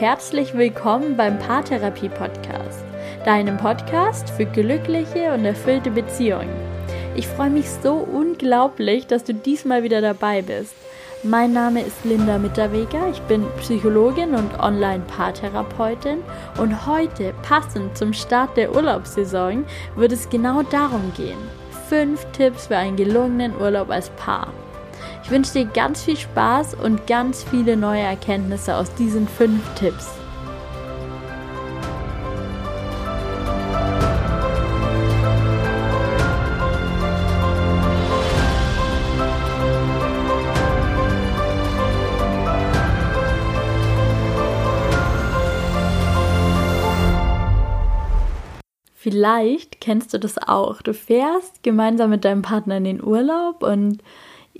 herzlich willkommen beim Paartherapie Podcast, deinem Podcast für glückliche und erfüllte Beziehungen. Ich freue mich so unglaublich, dass du diesmal wieder dabei bist. Mein Name ist Linda Mitterweger, ich bin Psychologin und Online-Paartherapeutin und heute, passend zum Start der Urlaubssaison, wird es genau darum gehen. Fünf Tipps für einen gelungenen Urlaub als Paar. Ich wünsche dir ganz viel Spaß und ganz viele neue Erkenntnisse aus diesen fünf Tipps. Vielleicht kennst du das auch. Du fährst gemeinsam mit deinem Partner in den Urlaub und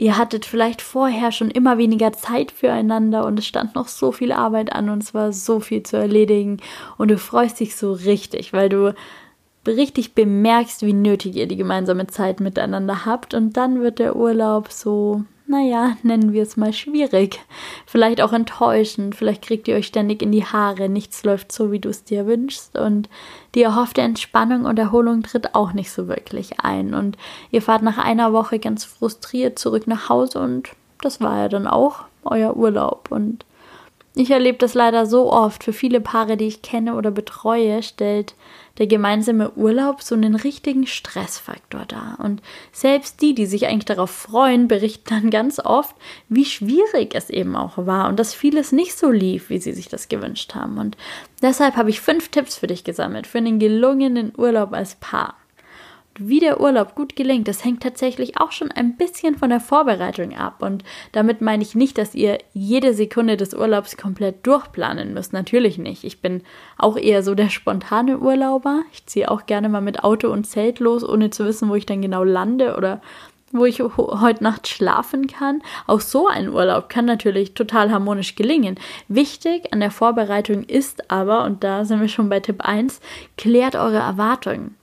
ihr hattet vielleicht vorher schon immer weniger Zeit füreinander und es stand noch so viel Arbeit an und es war so viel zu erledigen. Und du freust dich so richtig, weil du richtig bemerkst, wie nötig ihr die gemeinsame Zeit miteinander habt. Und dann wird der Urlaub so naja, nennen wir es mal schwierig. Vielleicht auch enttäuschend, vielleicht kriegt ihr euch ständig in die Haare, nichts läuft so, wie du es dir wünschst. Und die erhoffte Entspannung und Erholung tritt auch nicht so wirklich ein. Und ihr fahrt nach einer Woche ganz frustriert zurück nach Hause und das war ja dann auch euer Urlaub. Und ich erlebe das leider so oft. Für viele Paare, die ich kenne oder betreue, stellt der gemeinsame Urlaub so einen richtigen Stressfaktor dar. Und selbst die, die sich eigentlich darauf freuen, berichten dann ganz oft, wie schwierig es eben auch war und dass vieles nicht so lief, wie sie sich das gewünscht haben. Und deshalb habe ich fünf Tipps für dich gesammelt für einen gelungenen Urlaub als Paar wie der Urlaub gut gelingt, das hängt tatsächlich auch schon ein bisschen von der Vorbereitung ab. Und damit meine ich nicht, dass ihr jede Sekunde des Urlaubs komplett durchplanen müsst. Natürlich nicht. Ich bin auch eher so der spontane Urlauber. Ich ziehe auch gerne mal mit Auto und Zelt los, ohne zu wissen, wo ich dann genau lande oder wo ich heute Nacht schlafen kann. Auch so ein Urlaub kann natürlich total harmonisch gelingen. Wichtig an der Vorbereitung ist aber, und da sind wir schon bei Tipp 1, klärt eure Erwartungen.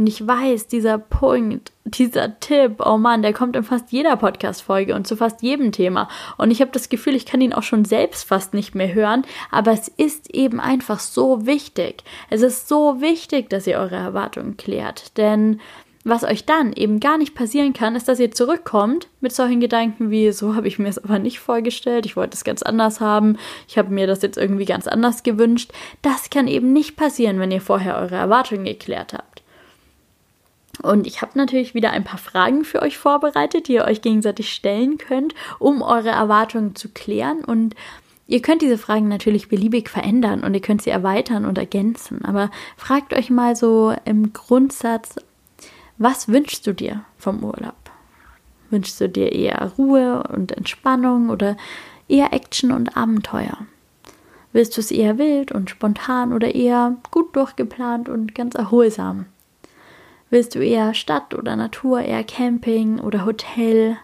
Und ich weiß, dieser Punkt, dieser Tipp, oh Mann, der kommt in fast jeder Podcast-Folge und zu fast jedem Thema. Und ich habe das Gefühl, ich kann ihn auch schon selbst fast nicht mehr hören. Aber es ist eben einfach so wichtig. Es ist so wichtig, dass ihr eure Erwartungen klärt. Denn was euch dann eben gar nicht passieren kann, ist, dass ihr zurückkommt mit solchen Gedanken wie, so habe ich mir es aber nicht vorgestellt, ich wollte es ganz anders haben, ich habe mir das jetzt irgendwie ganz anders gewünscht. Das kann eben nicht passieren, wenn ihr vorher eure Erwartungen geklärt habt. Und ich habe natürlich wieder ein paar Fragen für euch vorbereitet, die ihr euch gegenseitig stellen könnt, um eure Erwartungen zu klären. Und ihr könnt diese Fragen natürlich beliebig verändern und ihr könnt sie erweitern und ergänzen. Aber fragt euch mal so im Grundsatz, was wünschst du dir vom Urlaub? Wünschst du dir eher Ruhe und Entspannung oder eher Action und Abenteuer? Willst du es eher wild und spontan oder eher gut durchgeplant und ganz erholsam? Willst du eher Stadt oder Natur, eher Camping oder Hotel?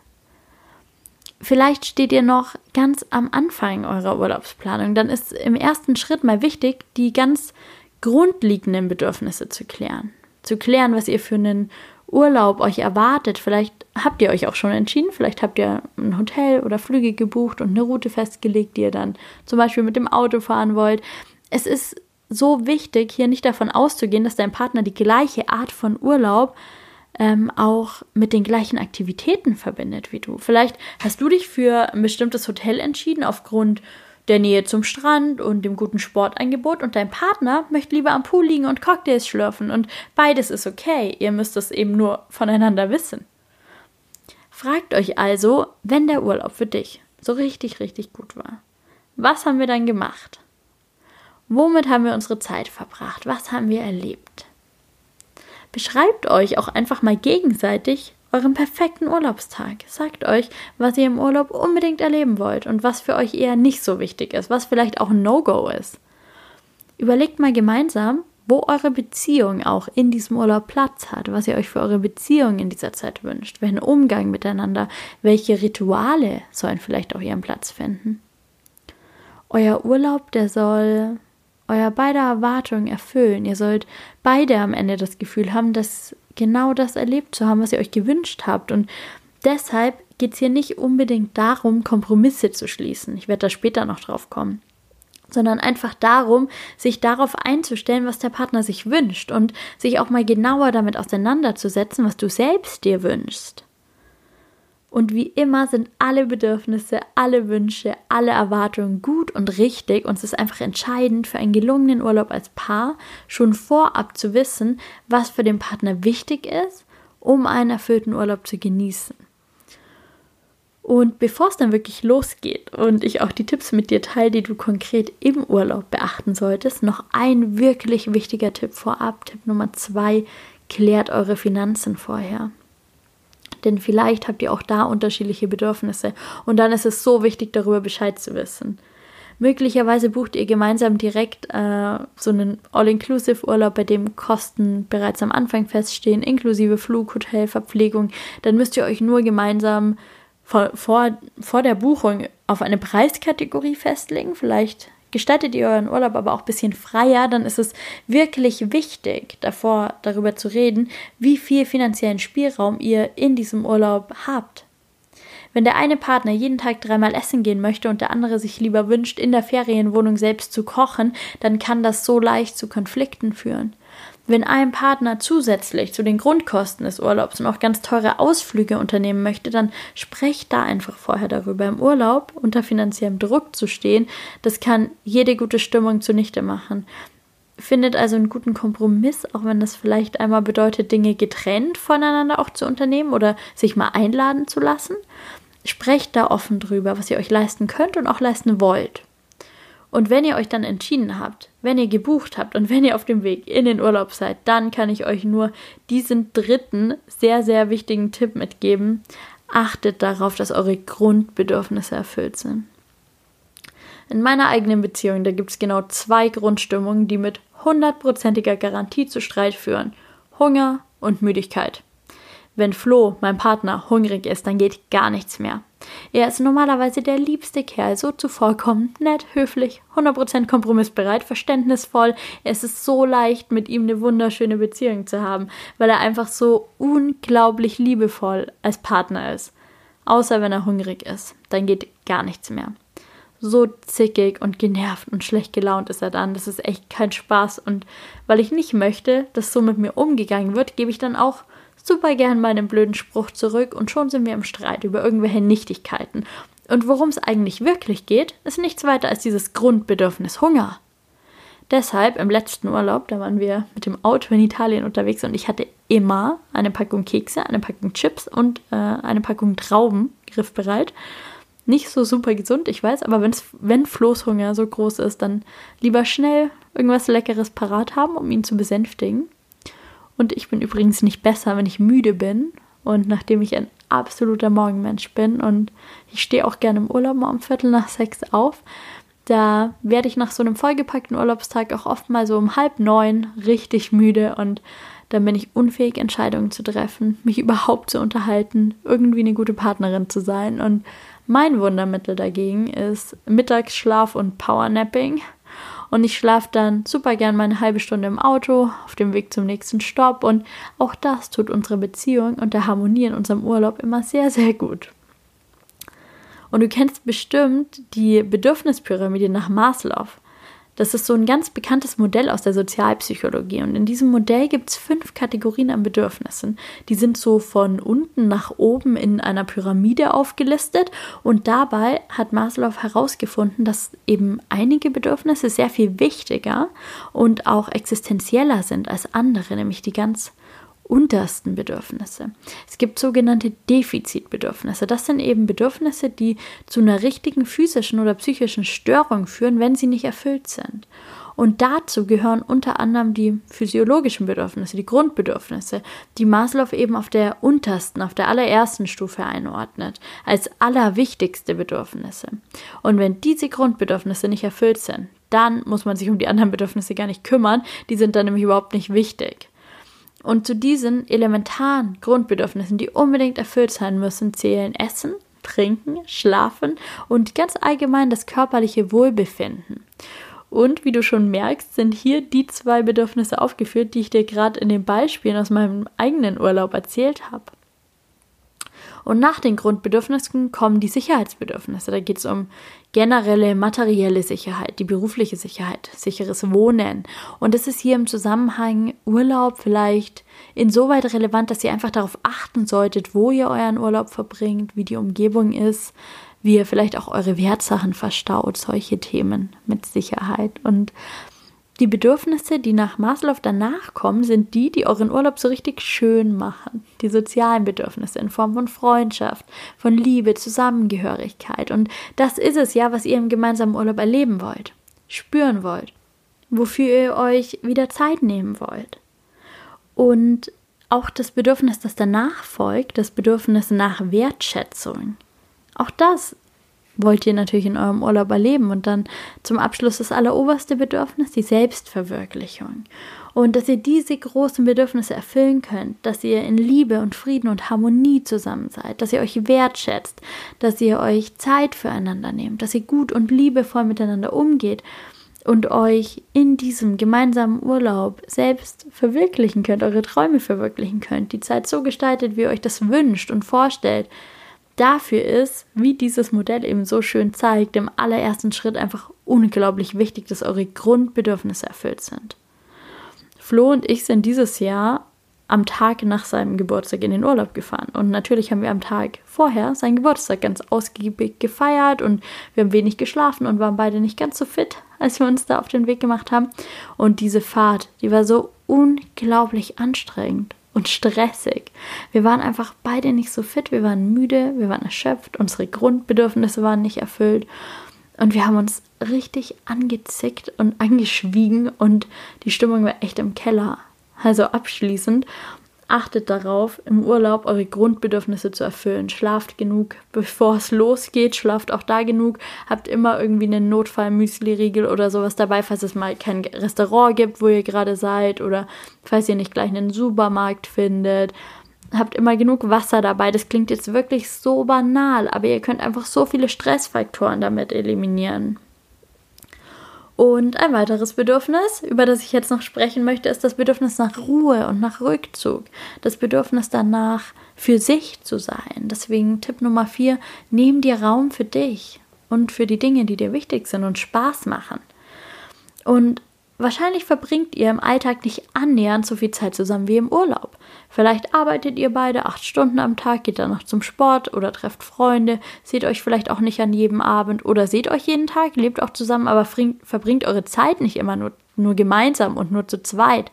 Vielleicht steht ihr noch ganz am Anfang eurer Urlaubsplanung. Dann ist im ersten Schritt mal wichtig, die ganz grundlegenden Bedürfnisse zu klären. Zu klären, was ihr für einen Urlaub euch erwartet. Vielleicht habt ihr euch auch schon entschieden, vielleicht habt ihr ein Hotel oder Flüge gebucht und eine Route festgelegt, die ihr dann zum Beispiel mit dem Auto fahren wollt. Es ist so wichtig, hier nicht davon auszugehen, dass dein Partner die gleiche Art von Urlaub ähm, auch mit den gleichen Aktivitäten verbindet wie du. Vielleicht hast du dich für ein bestimmtes Hotel entschieden aufgrund der Nähe zum Strand und dem guten Sportangebot und dein Partner möchte lieber am Pool liegen und Cocktails schlürfen und beides ist okay. Ihr müsst es eben nur voneinander wissen. Fragt euch also, wenn der Urlaub für dich so richtig, richtig gut war, was haben wir dann gemacht? Womit haben wir unsere Zeit verbracht? Was haben wir erlebt? Beschreibt euch auch einfach mal gegenseitig euren perfekten Urlaubstag. Sagt euch, was ihr im Urlaub unbedingt erleben wollt und was für euch eher nicht so wichtig ist, was vielleicht auch ein No-Go ist. Überlegt mal gemeinsam, wo eure Beziehung auch in diesem Urlaub Platz hat, was ihr euch für eure Beziehung in dieser Zeit wünscht, welchen Umgang miteinander, welche Rituale sollen vielleicht auch ihren Platz finden. Euer Urlaub, der soll euer beider Erwartungen erfüllen. Ihr sollt beide am Ende das Gefühl haben, dass genau das erlebt zu haben, was ihr euch gewünscht habt. Und deshalb geht es hier nicht unbedingt darum, Kompromisse zu schließen. Ich werde da später noch drauf kommen. sondern einfach darum, sich darauf einzustellen, was der Partner sich wünscht und sich auch mal genauer damit auseinanderzusetzen, was du selbst dir wünschst. Und wie immer sind alle Bedürfnisse, alle Wünsche, alle Erwartungen gut und richtig. Und es ist einfach entscheidend für einen gelungenen Urlaub als Paar, schon vorab zu wissen, was für den Partner wichtig ist, um einen erfüllten Urlaub zu genießen. Und bevor es dann wirklich losgeht und ich auch die Tipps mit dir teile, die du konkret im Urlaub beachten solltest, noch ein wirklich wichtiger Tipp vorab. Tipp Nummer zwei, klärt eure Finanzen vorher. Denn vielleicht habt ihr auch da unterschiedliche Bedürfnisse und dann ist es so wichtig, darüber Bescheid zu wissen. Möglicherweise bucht ihr gemeinsam direkt äh, so einen All-Inclusive-Urlaub, bei dem Kosten bereits am Anfang feststehen, inklusive Flug, Hotel, Verpflegung. Dann müsst ihr euch nur gemeinsam vor, vor, vor der Buchung auf eine Preiskategorie festlegen. Vielleicht gestaltet ihr euren Urlaub aber auch ein bisschen freier, dann ist es wirklich wichtig, davor darüber zu reden, wie viel finanziellen Spielraum ihr in diesem Urlaub habt. Wenn der eine Partner jeden Tag dreimal essen gehen möchte und der andere sich lieber wünscht, in der Ferienwohnung selbst zu kochen, dann kann das so leicht zu Konflikten führen. Wenn ein Partner zusätzlich zu den Grundkosten des Urlaubs noch ganz teure Ausflüge unternehmen möchte, dann sprecht da einfach vorher darüber. Im Urlaub unter finanziellem Druck zu stehen, das kann jede gute Stimmung zunichte machen. Findet also einen guten Kompromiss, auch wenn das vielleicht einmal bedeutet, Dinge getrennt voneinander auch zu unternehmen oder sich mal einladen zu lassen. Sprecht da offen drüber, was ihr euch leisten könnt und auch leisten wollt. Und wenn ihr euch dann entschieden habt, wenn ihr gebucht habt und wenn ihr auf dem Weg in den Urlaub seid, dann kann ich euch nur diesen dritten sehr, sehr wichtigen Tipp mitgeben. Achtet darauf, dass eure Grundbedürfnisse erfüllt sind. In meiner eigenen Beziehung, da gibt es genau zwei Grundstimmungen, die mit hundertprozentiger Garantie zu Streit führen. Hunger und Müdigkeit. Wenn Flo, mein Partner, hungrig ist, dann geht gar nichts mehr. Er ist normalerweise der liebste Kerl, so zuvorkommend, nett, höflich, 100% kompromissbereit, verständnisvoll. Es ist so leicht, mit ihm eine wunderschöne Beziehung zu haben, weil er einfach so unglaublich liebevoll als Partner ist. Außer wenn er hungrig ist, dann geht gar nichts mehr. So zickig und genervt und schlecht gelaunt ist er dann. Das ist echt kein Spaß. Und weil ich nicht möchte, dass so mit mir umgegangen wird, gebe ich dann auch super gern meinen blöden Spruch zurück und schon sind wir im Streit über irgendwelche Nichtigkeiten. Und worum es eigentlich wirklich geht, ist nichts weiter als dieses Grundbedürfnis Hunger. Deshalb im letzten Urlaub, da waren wir mit dem Auto in Italien unterwegs und ich hatte immer eine Packung Kekse, eine Packung Chips und äh, eine Packung Trauben griffbereit. Nicht so super gesund, ich weiß, aber wenn's, wenn Floßhunger so groß ist, dann lieber schnell irgendwas Leckeres parat haben, um ihn zu besänftigen. Und ich bin übrigens nicht besser, wenn ich müde bin. Und nachdem ich ein absoluter Morgenmensch bin und ich stehe auch gerne im Urlaub mal um Viertel nach sechs auf, da werde ich nach so einem vollgepackten Urlaubstag auch oft mal so um halb neun richtig müde und dann bin ich unfähig, Entscheidungen zu treffen, mich überhaupt zu unterhalten, irgendwie eine gute Partnerin zu sein. Und mein Wundermittel dagegen ist Mittagsschlaf und Powernapping. Und ich schlafe dann super gern meine halbe Stunde im Auto auf dem Weg zum nächsten Stopp. Und auch das tut unserer Beziehung und der Harmonie in unserem Urlaub immer sehr, sehr gut. Und du kennst bestimmt die Bedürfnispyramide nach Maslow. Das ist so ein ganz bekanntes Modell aus der Sozialpsychologie. Und in diesem Modell gibt es fünf Kategorien an Bedürfnissen. Die sind so von unten nach oben in einer Pyramide aufgelistet. Und dabei hat Maslow herausgefunden, dass eben einige Bedürfnisse sehr viel wichtiger und auch existenzieller sind als andere, nämlich die ganz untersten Bedürfnisse. Es gibt sogenannte Defizitbedürfnisse. Das sind eben Bedürfnisse, die zu einer richtigen physischen oder psychischen Störung führen, wenn sie nicht erfüllt sind. Und dazu gehören unter anderem die physiologischen Bedürfnisse, die Grundbedürfnisse, die Maslow eben auf der untersten, auf der allerersten Stufe einordnet, als allerwichtigste Bedürfnisse. Und wenn diese Grundbedürfnisse nicht erfüllt sind, dann muss man sich um die anderen Bedürfnisse gar nicht kümmern, die sind dann nämlich überhaupt nicht wichtig. Und zu diesen elementaren Grundbedürfnissen, die unbedingt erfüllt sein müssen, zählen Essen, Trinken, Schlafen und ganz allgemein das körperliche Wohlbefinden. Und wie du schon merkst, sind hier die zwei Bedürfnisse aufgeführt, die ich dir gerade in den Beispielen aus meinem eigenen Urlaub erzählt habe. Und nach den Grundbedürfnissen kommen die Sicherheitsbedürfnisse. Da geht es um generelle materielle Sicherheit, die berufliche Sicherheit, sicheres Wohnen. Und es ist hier im Zusammenhang Urlaub vielleicht insoweit relevant, dass ihr einfach darauf achten solltet, wo ihr euren Urlaub verbringt, wie die Umgebung ist, wie ihr vielleicht auch eure Wertsachen verstaut, solche Themen mit Sicherheit. Und die Bedürfnisse, die nach Maslow danach kommen, sind die, die euren Urlaub so richtig schön machen. Die sozialen Bedürfnisse in Form von Freundschaft, von Liebe, Zusammengehörigkeit. Und das ist es ja, was ihr im gemeinsamen Urlaub erleben wollt, spüren wollt, wofür ihr euch wieder Zeit nehmen wollt. Und auch das Bedürfnis, das danach folgt, das Bedürfnis nach Wertschätzung. Auch das wollt ihr natürlich in eurem Urlaub erleben. Und dann zum Abschluss das alleroberste Bedürfnis, die Selbstverwirklichung. Und dass ihr diese großen Bedürfnisse erfüllen könnt, dass ihr in Liebe und Frieden und Harmonie zusammen seid, dass ihr euch wertschätzt, dass ihr euch Zeit füreinander nehmt, dass ihr gut und liebevoll miteinander umgeht und euch in diesem gemeinsamen Urlaub selbst verwirklichen könnt, eure Träume verwirklichen könnt, die Zeit so gestaltet, wie ihr euch das wünscht und vorstellt, dafür ist, wie dieses Modell eben so schön zeigt, im allerersten Schritt einfach unglaublich wichtig, dass eure Grundbedürfnisse erfüllt sind. Flo und ich sind dieses Jahr am Tag nach seinem Geburtstag in den Urlaub gefahren. Und natürlich haben wir am Tag vorher seinen Geburtstag ganz ausgiebig gefeiert und wir haben wenig geschlafen und waren beide nicht ganz so fit, als wir uns da auf den Weg gemacht haben. Und diese Fahrt, die war so unglaublich anstrengend und stressig. Wir waren einfach beide nicht so fit, wir waren müde, wir waren erschöpft, unsere Grundbedürfnisse waren nicht erfüllt und wir haben uns richtig angezickt und angeschwiegen und die Stimmung war echt im Keller. Also abschließend Achtet darauf, im Urlaub eure Grundbedürfnisse zu erfüllen. Schlaft genug, bevor es losgeht. Schlaft auch da genug. Habt immer irgendwie einen Notfall-Müsli-Riegel oder sowas dabei, falls es mal kein Restaurant gibt, wo ihr gerade seid oder falls ihr nicht gleich einen Supermarkt findet. Habt immer genug Wasser dabei. Das klingt jetzt wirklich so banal, aber ihr könnt einfach so viele Stressfaktoren damit eliminieren. Und ein weiteres Bedürfnis, über das ich jetzt noch sprechen möchte, ist das Bedürfnis nach Ruhe und nach Rückzug. Das Bedürfnis danach, für sich zu sein. Deswegen Tipp Nummer vier, nimm dir Raum für dich und für die Dinge, die dir wichtig sind und Spaß machen. Und Wahrscheinlich verbringt ihr im Alltag nicht annähernd so viel Zeit zusammen wie im Urlaub. Vielleicht arbeitet ihr beide acht Stunden am Tag, geht dann noch zum Sport oder trefft Freunde, seht euch vielleicht auch nicht an jedem Abend oder seht euch jeden Tag, lebt auch zusammen, aber verbringt eure Zeit nicht immer nur, nur gemeinsam und nur zu zweit.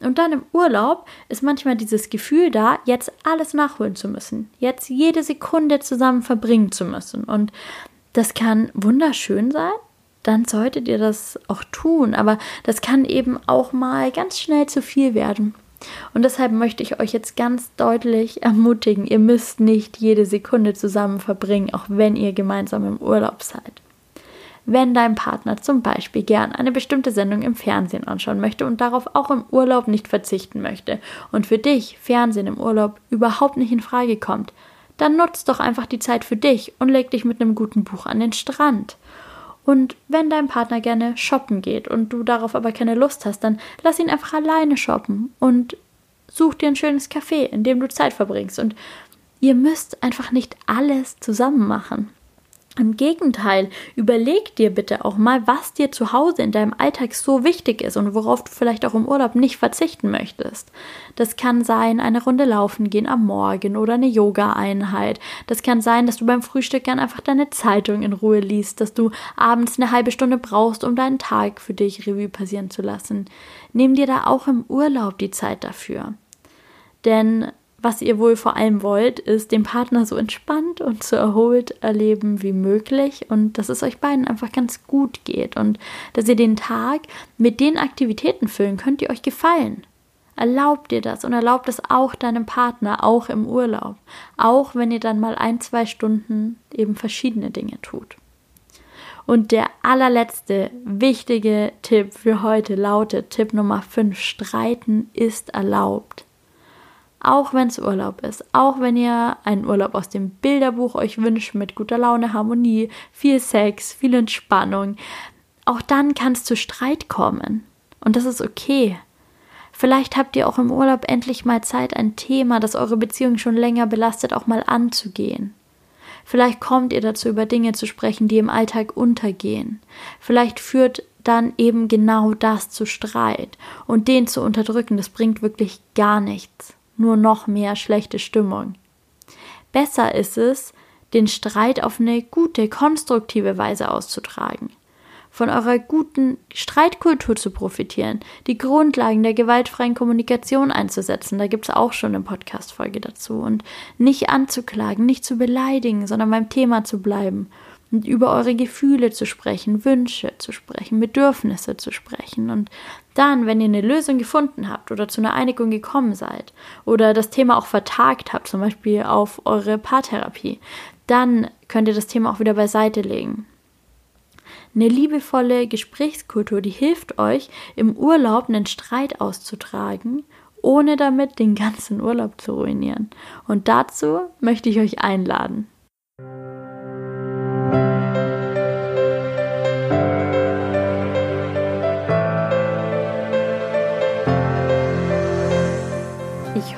Und dann im Urlaub ist manchmal dieses Gefühl da, jetzt alles nachholen zu müssen, jetzt jede Sekunde zusammen verbringen zu müssen. Und das kann wunderschön sein, dann solltet ihr das auch tun. Aber das kann eben auch mal ganz schnell zu viel werden. Und deshalb möchte ich euch jetzt ganz deutlich ermutigen, ihr müsst nicht jede Sekunde zusammen verbringen, auch wenn ihr gemeinsam im Urlaub seid. Wenn dein Partner zum Beispiel gern eine bestimmte Sendung im Fernsehen anschauen möchte und darauf auch im Urlaub nicht verzichten möchte und für dich Fernsehen im Urlaub überhaupt nicht in Frage kommt, dann nutzt doch einfach die Zeit für dich und leg dich mit einem guten Buch an den Strand. Und wenn dein Partner gerne shoppen geht und du darauf aber keine Lust hast, dann lass ihn einfach alleine shoppen und such dir ein schönes Café, in dem du Zeit verbringst. Und ihr müsst einfach nicht alles zusammen machen. Im Gegenteil, überleg dir bitte auch mal, was dir zu Hause in deinem Alltag so wichtig ist und worauf du vielleicht auch im Urlaub nicht verzichten möchtest. Das kann sein, eine Runde laufen gehen am Morgen oder eine Yoga-Einheit. Das kann sein, dass du beim Frühstück gern einfach deine Zeitung in Ruhe liest, dass du abends eine halbe Stunde brauchst, um deinen Tag für dich Revue passieren zu lassen. Nimm dir da auch im Urlaub die Zeit dafür. Denn was ihr wohl vor allem wollt, ist den Partner so entspannt und so erholt erleben wie möglich und dass es euch beiden einfach ganz gut geht und dass ihr den Tag mit den Aktivitäten füllen könnt, die euch gefallen. Erlaubt ihr das und erlaubt es auch deinem Partner, auch im Urlaub, auch wenn ihr dann mal ein, zwei Stunden eben verschiedene Dinge tut. Und der allerletzte wichtige Tipp für heute lautet Tipp Nummer 5, Streiten ist erlaubt auch wenn es Urlaub ist, auch wenn ihr einen Urlaub aus dem Bilderbuch euch wünscht mit guter Laune, Harmonie, viel Sex, viel Entspannung, auch dann kann es zu Streit kommen. Und das ist okay. Vielleicht habt ihr auch im Urlaub endlich mal Zeit, ein Thema, das eure Beziehung schon länger belastet, auch mal anzugehen. Vielleicht kommt ihr dazu, über Dinge zu sprechen, die im Alltag untergehen. Vielleicht führt dann eben genau das zu Streit. Und den zu unterdrücken, das bringt wirklich gar nichts. Nur noch mehr schlechte Stimmung. Besser ist es, den Streit auf eine gute, konstruktive Weise auszutragen von eurer guten Streitkultur zu profitieren, die Grundlagen der gewaltfreien Kommunikation einzusetzen. Da gibt es auch schon eine Podcast-Folge dazu. Und nicht anzuklagen, nicht zu beleidigen, sondern beim Thema zu bleiben und über eure Gefühle zu sprechen, Wünsche zu sprechen, Bedürfnisse zu sprechen. Und dann, wenn ihr eine Lösung gefunden habt oder zu einer Einigung gekommen seid oder das Thema auch vertagt habt, zum Beispiel auf eure Paartherapie, dann könnt ihr das Thema auch wieder beiseite legen. Eine liebevolle Gesprächskultur, die hilft euch, im Urlaub einen Streit auszutragen, ohne damit den ganzen Urlaub zu ruinieren. Und dazu möchte ich euch einladen.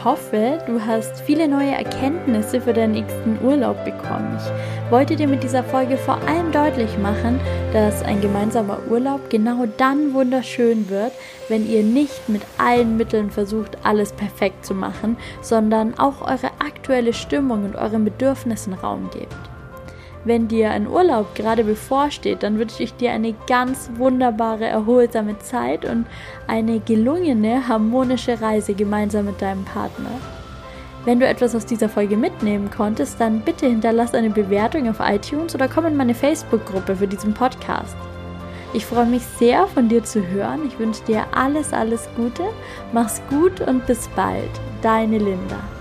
Hoffe, du hast viele neue Erkenntnisse für deinen nächsten Urlaub bekommen. Ich wollte dir mit dieser Folge vor allem deutlich machen, dass ein gemeinsamer Urlaub genau dann wunderschön wird, wenn ihr nicht mit allen Mitteln versucht, alles perfekt zu machen, sondern auch eure aktuelle Stimmung und euren Bedürfnissen Raum gebt. Wenn dir ein Urlaub gerade bevorsteht, dann wünsche ich dir eine ganz wunderbare, erholsame Zeit und eine gelungene, harmonische Reise gemeinsam mit deinem Partner. Wenn du etwas aus dieser Folge mitnehmen konntest, dann bitte hinterlass eine Bewertung auf iTunes oder komm in meine Facebook-Gruppe für diesen Podcast. Ich freue mich sehr, von dir zu hören. Ich wünsche dir alles, alles Gute. Mach's gut und bis bald. Deine Linda.